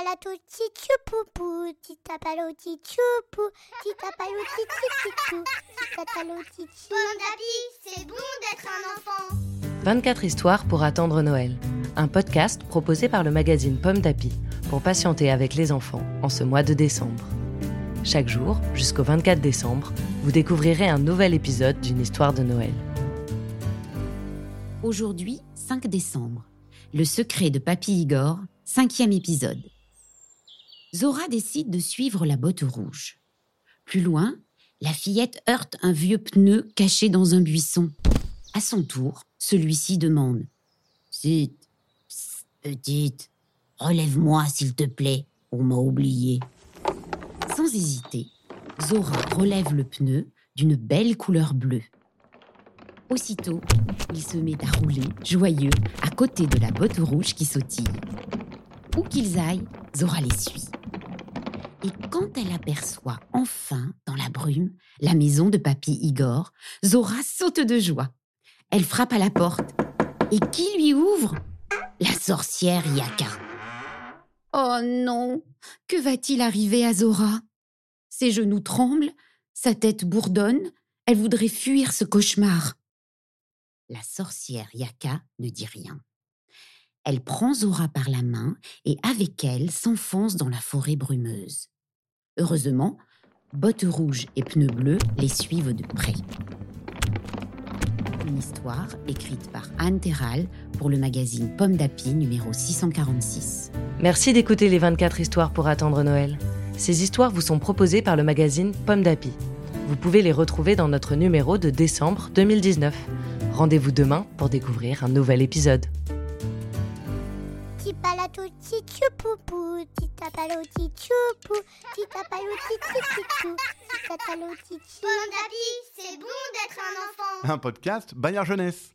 palato tchoupoupou, titapalo tchoupoupou, titapalo tchoupoupou, titapalo Pomme d'api, c'est bon d'être un enfant. 24 histoires pour attendre Noël. Un podcast proposé par le magazine Pomme d'Api pour patienter avec les enfants en ce mois de décembre. Chaque jour, jusqu'au 24 décembre, vous découvrirez un nouvel épisode d'une histoire de Noël. Aujourd'hui, 5 décembre. Le secret de Papy Igor, cinquième épisode. Zora décide de suivre la botte rouge. Plus loin, la fillette heurte un vieux pneu caché dans un buisson. À son tour, celui-ci demande Zut, petite, relève-moi s'il te plaît, on m'a oublié. Sans hésiter, Zora relève le pneu d'une belle couleur bleue. Aussitôt, il se met à rouler, joyeux, à côté de la botte rouge qui sautille. Où qu'ils aillent, Zora les suit. Et quand elle aperçoit enfin, dans la brume, la maison de Papy Igor, Zora saute de joie. Elle frappe à la porte. Et qui lui ouvre? La sorcière Yaka. Oh non Que va-t-il arriver à Zora? Ses genoux tremblent, sa tête bourdonne, elle voudrait fuir ce cauchemar. La sorcière Yaka ne dit rien. Elle prend Zora par la main et avec elle s'enfonce dans la forêt brumeuse. Heureusement, bottes rouges et pneus bleus les suivent de près. Une histoire écrite par Anne Terral pour le magazine Pomme d'Api numéro 646. Merci d'écouter les 24 histoires pour attendre Noël. Ces histoires vous sont proposées par le magazine Pomme d'Api. Vous pouvez les retrouver dans notre numéro de décembre 2019. Rendez-vous demain pour découvrir un nouvel épisode. Tipalato tchoupoupou, titapalo tchoupoupou, titapalo tchoupoupou, titapalo Pomme d'api, c'est bon d'être un enfant. Un podcast Bayard Jeunesse.